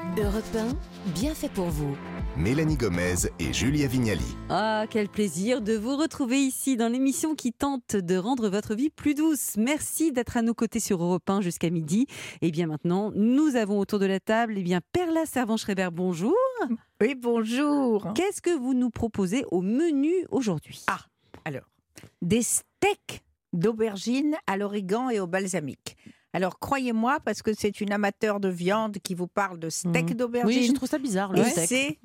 Europe 1, bien fait pour vous. Mélanie Gomez et Julia Vignali. Ah, quel plaisir de vous retrouver ici dans l'émission qui tente de rendre votre vie plus douce. Merci d'être à nos côtés sur Europe 1 jusqu'à midi. Et bien maintenant, nous avons autour de la table, eh bien, Perla Servan-Schreiber, bonjour. Oui, bonjour. Qu'est-ce que vous nous proposez au menu aujourd'hui? Ah, alors, des steaks d'aubergine à l'origan et au balsamique. Alors croyez-moi, parce que c'est une amateur de viande qui vous parle de steak Mhm. d'aubergine. Oui, je trouve ça bizarre, le et steak. c'est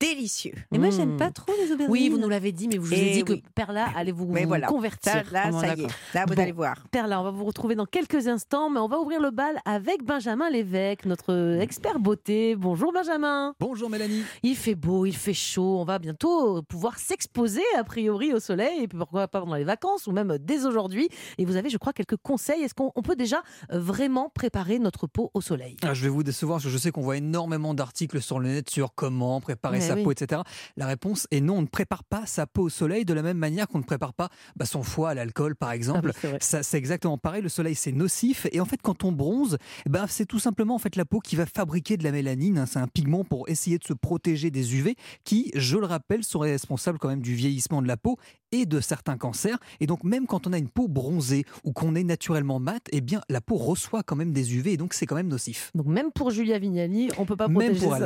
délicieux. Et moi, Mmh. j'aime pas trop les aubergines. Oui, vous nous l'avez dit, mais vous- je vous ai Eh dit que. Perla allait vous, Mais vous voilà. convertir. Ça, là, ça y est. Là, vous Bon. allez voir. Perla, on va vous retrouver dans quelques instants, mais on va ouvrir le bal avec Benjamin Lévesque, notre expert beauté. Bonjour Benjamin. Bonjour Mélanie. Il fait beau, il fait chaud. On va bientôt pouvoir s'exposer a priori au soleil, et puis pourquoi pas pendant les vacances ou même dès aujourd'hui. Et vous avez, je crois, quelques conseils. Est-ce qu'on on peut déjà vraiment préparer notre peau au soleil? Ah, je vais vous décevoir parce que je sais qu'on voit énormément d'articles sur le net sur comment préparer Mais sa oui. peau, etc. La réponse est non, on ne prépare pas sa peau au soleil de la même manière qu'on ne prépare pas bah, son foie à l'alcool, par exemple. Ah oui, c'est vrai. Ça, c'est exactement pareil. Le soleil, c'est nocif. Et en fait, quand on bronze, ben, c'est tout simplement en fait la peau qui va fabriquer de la mélanine. hein. C'est un pigment pour essayer de se protéger des UV qui, je le rappelle, sont responsables quand même du vieillissement de la peau et de certains cancers. Et donc, même quand on a une peau bronzée ou qu'on est naturellement mat, eh bien, la peau reçoit quand même des UV et donc c'est quand même nocif. Donc même pour Julia Vignali, on peut pas protéger pour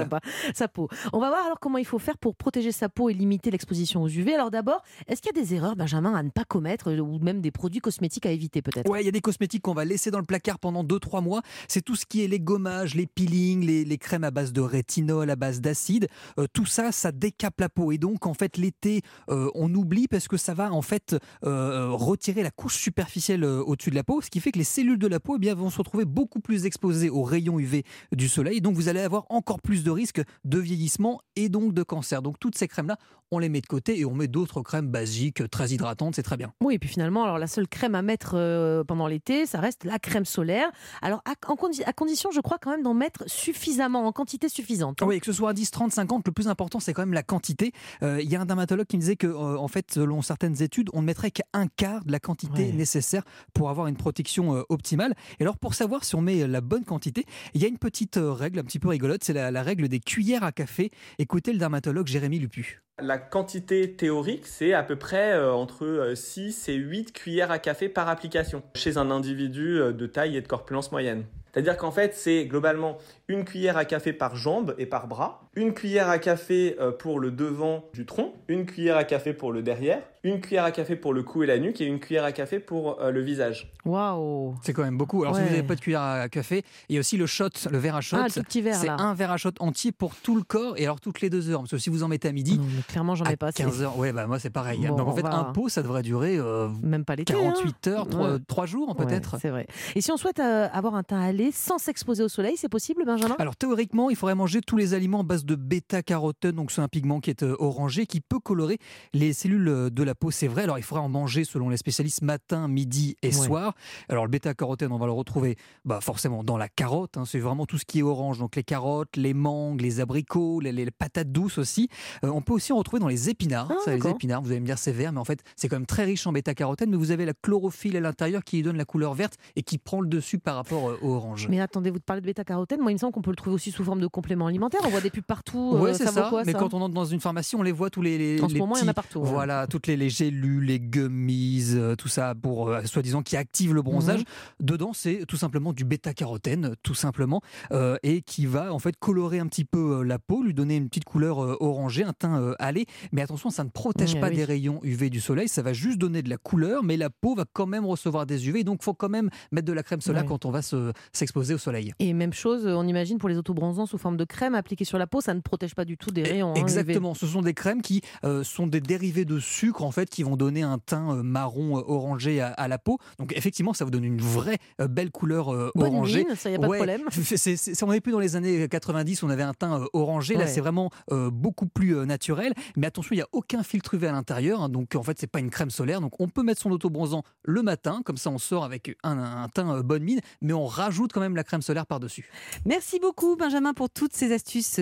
sa, peau. On va voir alors comment il faut faire pour protéger sa peau et limiter l'exposition aux UV. Alors d'abord, est-ce qu'il y a des erreurs, Benjamin, à ne pas commettre euh, ou même des produits cosmétiques à éviter peut-être? Ouais, il y a des cosmétiques qu'on va laisser dans le placard pendant 2-3 mois. C'est tout ce qui est les gommages, les peelings, les, les crèmes à base de rétinol, à base d'acide. Euh, tout ça, ça décape la peau. Et donc, en fait, l'été, euh, on oublie parce que ça va en fait euh, retirer la couche superficielle euh, au-dessus de la peau, ce qui fait que les cellules de la peau eh bien, vont se retrouver beaucoup plus exposées aux rayons UV du soleil. Donc, vous allez avoir encore plus de risques de vieillissement et donc de cancer. Donc, toutes ces crèmes-là, on les met de côté et on met d'autres crèmes basiques, très hydratantes, c'est très bien. Oui, et puis finalement, alors la seule crème à mettre euh, pendant l'été, ça reste la crème solaire. Alors à, en condi- à condition, je crois quand même d'en mettre suffisamment, en quantité suffisante. Oui, que ce soit à 10, 30, 50, le plus important, c'est quand même la quantité. Euh, Il y a un dermatologue qui me disait que, euh, en fait, selon certaines études, on ne mettrait qu'un quart de la quantité Ouais. nécessaire pour avoir une protection euh, optimale. Et alors, pour savoir si on met la bonne quantité, il y a une petite euh, règle un petit peu rigolote, c'est la, la règle des cuillères à café. Écoutez le dermatologue Jérémy Lupu. La quantité théorique, c'est à peu près euh, entre euh, 6 et 8 cuillères à café par application chez un individu euh, de taille et de corpulence moyenne. C'est-à-dire qu'en fait, c'est globalement une cuillère à café par jambe et par bras, une cuillère à café euh, pour le devant du tronc, une cuillère à café pour le derrière, une cuillère à café pour le cou et la nuque et une cuillère à café pour euh, le visage. Waouh C'est quand même beaucoup. Alors, si vous n'avez pas de cuillère à café, il y a aussi le shot, le verre à shot. Ah, le tout petit verre c'est un verre à shot entier pour tout le corps et alors toutes les deux heures. Parce que si vous en mettez à midi, Non, mais clairement, j'en ai pas. c'est 15 heures, ouais, bah moi c'est pareil. Bon, Donc en on fait, va- un pot, ça devrait durer euh, Même pas hein. 48 heures, 3, Ouais. jours Ouais, peut-être. c'est vrai. Et si on souhaite euh, avoir un teint allé sans s'exposer au soleil, c'est possible, Benjamin? Alors théoriquement, il faudrait manger tous les aliments à base de bêta-carotène, donc c'est un pigment qui est euh, orangé, qui peut colorer les cellules euh, de la peau, c'est vrai. Alors il faudrait en manger selon les spécialistes matin, midi et Ouais. soir. Alors le bêta-carotène, on va le retrouver bah, forcément dans la carotte, hein, c'est vraiment tout ce qui est orange, donc les carottes, les mangues, les abricots, les, les patates douces aussi. Euh, on peut aussi en retrouver dans les épinards. Ah, Ça, les épinards, vous allez me dire c'est vert, mais en fait c'est quand même très riche en bêta-carotène, mais vous avez la chlorophylle à l'intérieur qui donne la couleur verte et qui prend le dessus par rapport au orange. Mais attendez, vous parlez de bêta-carotène. Moi, il me semble qu'on peut le trouver aussi sous forme de complément alimentaire. On voit des pubs partout. Ouais, euh, c'est ça, ça. vaut quoi, mais ça quand on entre dans une pharmacie, on les voit tous les. les En ce les moment, il y en a partout. ouais. Voilà, toutes les, les gélules, les gummies, euh, tout ça pour euh, soi-disant qui active le bronzage. Mhm. Dedans, c'est tout simplement du bêta-carotène, tout simplement, euh, et qui va en fait colorer un petit peu la peau, lui donner une petite couleur orangée, un teint allé. Mais attention, ça ne protège pas oui. des rayons UV du soleil, ça va juste donner de la couleur, mais la peau va quand même recevoir des UV, donc faut quand même mettre de la crème solaire quand on va se- s'exposer au soleil. Et même chose, on imagine pour les autobronzants sous forme de crème appliquée sur la peau, ça ne protège pas du tout des rayons. hein. Exactement, ce sont des crèmes qui euh, sont des dérivés de sucre en fait qui vont donner un teint euh, marron euh, orangé à, à la peau. Donc effectivement, ça vous donne une vraie belle couleur Bonne orangée. mine, ça y a pas Ouais, de problème. c'est- on n'est plus dans les années 90, on avait un teint orangé. Là, Ouais. c'est vraiment euh, beaucoup plus naturel. Mais attention, il n'y a aucun filtre UV à l'intérieur. hein, donc en fait, c'est pas une crème solaire. Donc on peut mettre son autobronzant le matin, comme ça on sort avec un, un teint bonne mine, mais on rajoute quand même la crème solaire par-dessus. Merci beaucoup Benjamin pour toutes ces astuces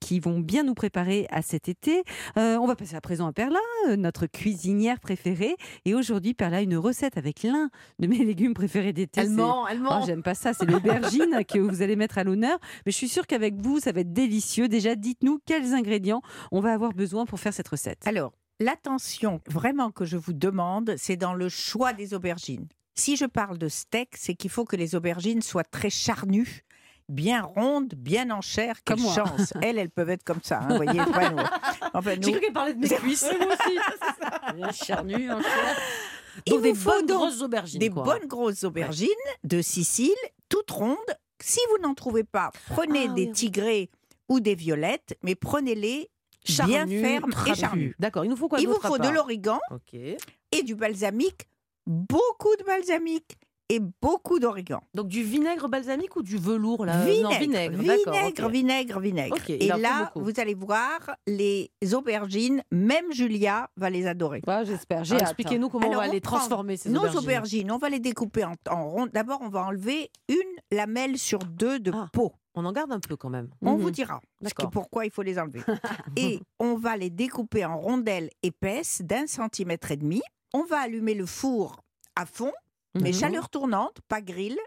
qui vont bien nous préparer à cet été. Euh, on va passer à présent à Perla, euh, notre cuisinière préférée. Et aujourd'hui, Perla une recette avec l'un de mes légumes préférés d'été. Ment, elle Oh. J'aime pas ça, c'est l'aubergine que vous allez mettre à l'honneur. Mais je suis sûre qu'avec vous, ça va être délicieux. Déjà, dites-nous quels ingrédients on va avoir besoin pour faire cette recette. Alors, l'attention vraiment que je vous demande, c'est dans le choix des aubergines. Si je parle de steak, c'est qu'il faut que les aubergines soient très charnues, bien rondes, bien en chair. Quelle Comme moi. chance Elles, elles peuvent être comme ça. hein, vous voyez, pas nous. Enfin, J'ai nous- cru qu'elle parlait de mes cuisses. moi aussi. Bien charnu, en chair. Il Donc des vous faut bonnes donc grosses aubergines. des quoi. bonnes grosses aubergines de Sicile, toutes rondes. Si vous n'en trouvez pas, prenez Ah, des oui. tigrées ou des violettes, mais prenez-les bien fermes et charnues. D'accord, il nous faut quoi Il vous faut de l'origan et du balsamique, beaucoup de balsamique et beaucoup d'origan. Donc du vinaigre balsamique ou du velours là? Non, vinaigre, vinaigre. vinaigre, vinaigre, vinaigre. Et là, vous allez voir, les aubergines, même Julia va les adorer. Ouais, J'espère. J'ai. Expliquez-nous comment Alors, on va on les transformer ces Nos aubergines. aubergines, on va les découper en, en rondes. D'abord, on va enlever une lamelle sur deux de Ah. peau. On en garde un peu quand même. On Mhm. vous dira pourquoi il faut les enlever. et on va les découper en rondelles épaisses d'un centimètre et demi. On va allumer le four à fond, mais Mhm. chaleur tournante, pas grill.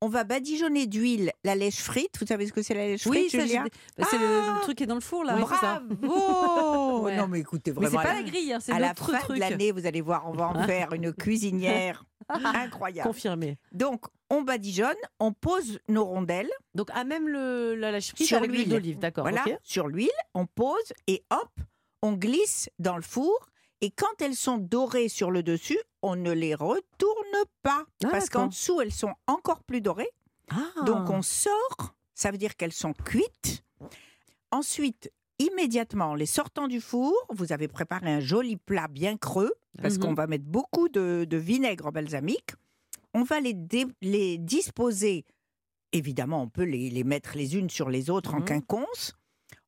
On va badigeonner d'huile la lèche frite. Vous savez ce que c'est la lèche Oui, frite, j'ai- Julia bah, c'est Ah le truc qui est dans le four là. Oui. Bravo Ouais. Non mais écoutez, Mais vraiment, c'est pas la grille, hein, c'est à la fin truc. de l'année, vous allez voir, on va en faire une cuisinière incroyable. Confirmé. Donc, on badigeonne, on pose nos rondelles, Donc à même le, la lâche frite Sur avec l'huile l'huile. d'olive, d'accord. voilà, sur l'huile, on pose et hop, on glisse dans le four. Et quand elles sont dorées sur le dessus, on ne les retourne pas. Ah, parce qu'en dessous, elles sont encore plus dorées. Ah. Donc on sort, ça veut dire qu'elles sont cuites. Ensuite, immédiatement, en les sortant du four, vous avez préparé un joli plat bien creux, parce Mhm. qu'on va mettre beaucoup de, de vinaigre balsamique. On va les, dé- les disposer, évidemment, on peut les, les mettre les unes sur les autres en Mhm. quinconce.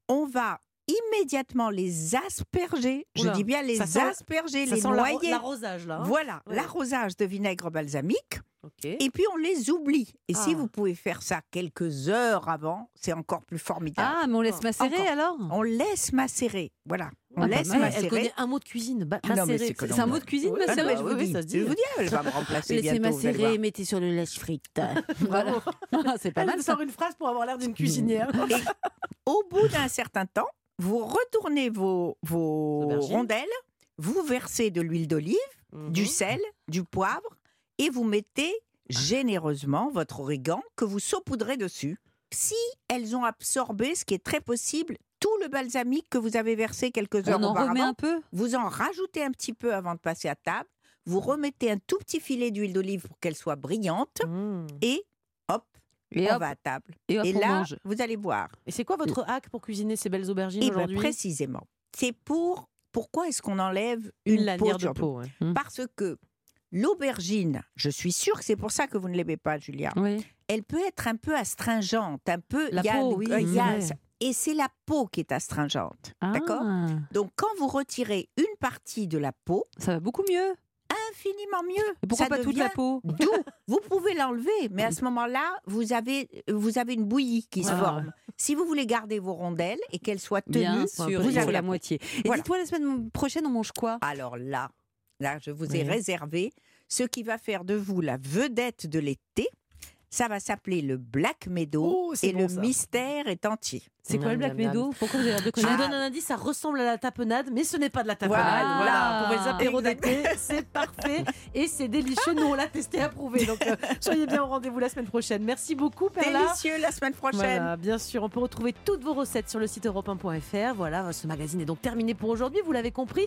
On va immédiatement les asperger, je dis bien les asperger, les noyer. l'arrosage là. hein. Voilà, Ouais. l'arrosage de vinaigre balsamique. Et puis on les oublie. Et si Ah. vous pouvez faire ça quelques heures avant, c'est encore plus formidable. Ah, mais on laisse macérer Encore. alors? On laisse macérer. Voilà. On Ah, laisse mal. Elle macérer. connaît un mot de cuisine. Ah macérer. c'est un mot de cuisine, Oui, macérer je vous oui, dis, ça se je dit. vous dis, elle va me remplacer Laissez bientôt. macérer, mettez sur le lèche frite. voilà. c'est pas Elle mal ça. sort une phrase pour avoir l'air d'une cuisinière. Et au bout d'un certain temps, vous retournez vos, rondelles, vous versez de l'huile d'olive, du Mhm. sel, du poivre, et vous mettez généreusement votre origan que vous saupoudrez dessus. Si elles ont absorbé, ce qui est très possible, tout le balsamique que vous avez versé quelques heures On en auparavant, remet un peu? vous en rajoutez un petit peu avant de passer à table, vous remettez un tout petit filet d'huile d'olive pour qu'elle soit brillante, Mmh. et et on hop, va à table. et hop, Et là, mange. vous allez voir. Et c'est quoi votre hack pour cuisiner ces belles aubergines Et bien aujourd'hui? précisément, c'est pour pourquoi est-ce qu'on enlève Une une, de peau. ouais. Parce que l'aubergine, je suis sûre que c'est pour ça que vous ne l'aimez pas, Julia. Oui. Elle peut être un peu astringente, un peu. La il y a peau, oui, euh, y a- et c'est la peau qui est astringente, d'accord? Ah, Donc quand vous retirez une partie de la peau, Ça va beaucoup mieux. Infiniment mieux. Et pourquoi Ça pas toute la peau doux. Vous pouvez l'enlever, mais à ce moment-là, vous avez, vous avez une bouillie qui se Ah. forme. Si vous voulez garder vos rondelles et qu'elles soient tenues, Bien sûr, vous avez la la moitié. Et Voilà. dites-moi, la semaine prochaine, on mange quoi? Alors là, là, je vous ai Oui. réservé ce qui va faire de vous la vedette de l'été. Ça va s'appeler le Black Meadow Oh, et bon, le ça. mystère est entier. C'est quoi le Black Meadow Pourquoi vous avez l'air de Je vous connaître donne un indice, ça ressemble à la tapenade, mais ce n'est pas de la tapenade. Voilà. Voilà, pour les apéros d'été, c'est parfait et c'est délicieux. Nous, on l'a testé, approuvé. Donc, euh, soyez bien au rendez-vous la semaine prochaine. Merci beaucoup, Perla. Délicieux la semaine prochaine. Voilà, bien sûr, on peut retrouver toutes vos recettes sur le site europe1.fr. Voilà, ce magazine est donc terminé pour aujourd'hui, vous l'avez compris.